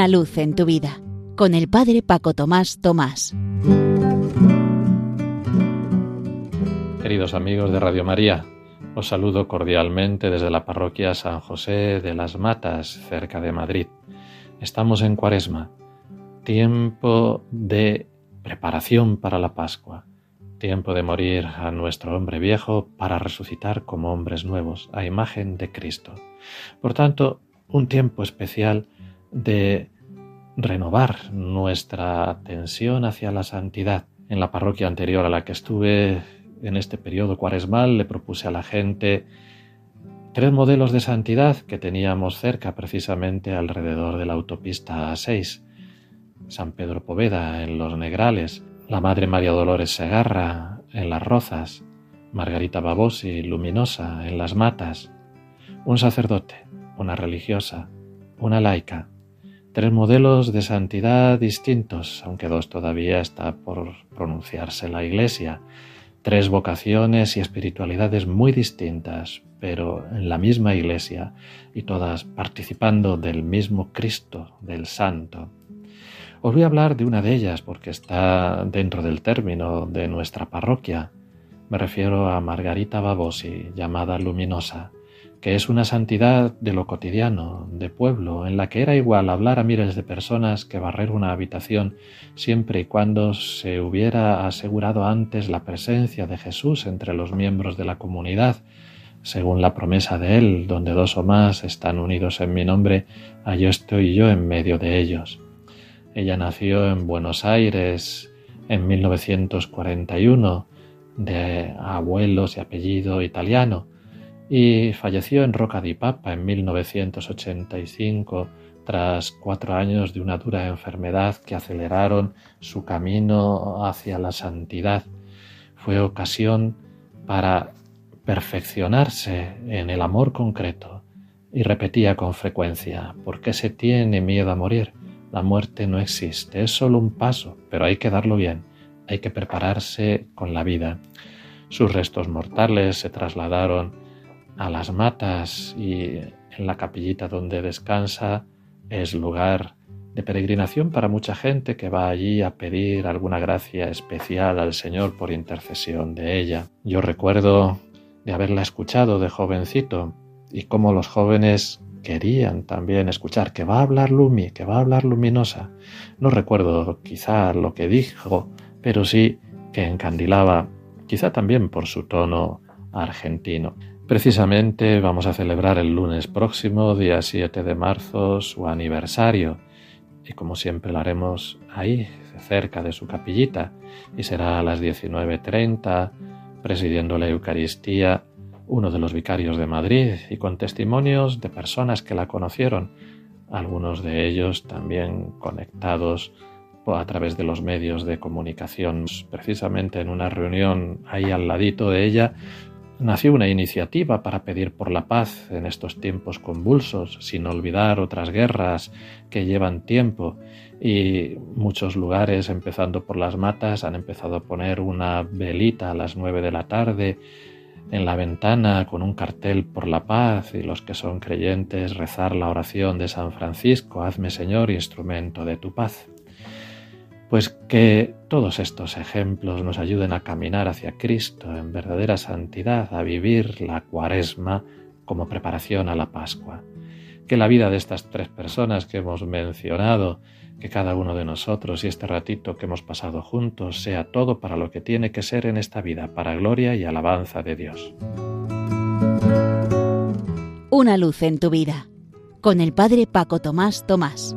Una luz en tu vida con el Padre Paco Tomás Tomás. Queridos amigos de Radio María, os saludo cordialmente desde la parroquia San José de las Matas, cerca de Madrid. Estamos en Cuaresma, tiempo de preparación para la Pascua, tiempo de morir a nuestro hombre viejo para resucitar como hombres nuevos, a imagen de Cristo. Por tanto, un tiempo especial de renovar nuestra atención hacia la santidad. En la parroquia anterior a la que estuve en este periodo cuaresmal le propuse a la gente tres modelos de santidad que teníamos cerca precisamente alrededor de la autopista A6. San Pedro Poveda en Los Negrales, la Madre María Dolores Segarra en Las Rozas, Margarita Babosi Luminosa en Las Matas, un sacerdote, una religiosa, una laica, tres modelos de santidad distintos, aunque dos todavía está por pronunciarse la Iglesia, tres vocaciones y espiritualidades muy distintas, pero en la misma Iglesia y todas participando del mismo Cristo, del Santo. Os voy a hablar de una de ellas porque está dentro del término de nuestra parroquia. Me refiero a Margarita Babosi, llamada Luminosa, que es una santidad de lo cotidiano, de pueblo, en la que era igual hablar a miles de personas que barrer una habitación, siempre y cuando se hubiera asegurado antes la presencia de Jesús entre los miembros de la comunidad, según la promesa de Él, donde dos o más están unidos en mi nombre, allí estoy yo en medio de ellos. Ella nació en Buenos Aires en 1941, de abuelos y apellido italiano, y falleció en Roca di Papa en 1985 tras cuatro años de una dura enfermedad que aceleraron su camino hacia la santidad. Fue ocasión para perfeccionarse en el amor concreto y repetía con frecuencia, ¿por qué se tiene miedo a morir? La muerte no existe, es solo un paso, pero hay que darlo bien, hay que prepararse con la vida. Sus restos mortales se trasladaron a las matas y en la capillita donde descansa es lugar de peregrinación para mucha gente que va allí a pedir alguna gracia especial al Señor por intercesión de ella. Yo recuerdo de haberla escuchado de jovencito y cómo los jóvenes querían también escuchar que va a hablar Lumi, que va a hablar luminosa. No recuerdo quizá lo que dijo, pero sí que encandilaba, quizá también por su tono argentino. Precisamente vamos a celebrar el lunes próximo, día 7 de marzo, su aniversario. Y como siempre lo haremos ahí, cerca de su capillita. Y será a las 19.30 presidiendo la Eucaristía uno de los vicarios de Madrid y con testimonios de personas que la conocieron, algunos de ellos también conectados a través de los medios de comunicación. Precisamente en una reunión ahí al ladito de ella nació una iniciativa para pedir por la paz en estos tiempos convulsos, sin olvidar otras guerras que llevan tiempo y muchos lugares, empezando por las matas, han empezado a poner una velita a las nueve de la tarde en la ventana con un cartel por la paz y los que son creyentes rezar la oración de San Francisco, hazme Señor instrumento de tu paz. Pues que todos estos ejemplos nos ayuden a caminar hacia Cristo en verdadera santidad, a vivir la cuaresma como preparación a la Pascua. Que la vida de estas tres personas que hemos mencionado, que cada uno de nosotros y este ratito que hemos pasado juntos sea todo para lo que tiene que ser en esta vida, para gloria y alabanza de Dios. Una luz en tu vida, con el Padre Paco Tomás Tomás.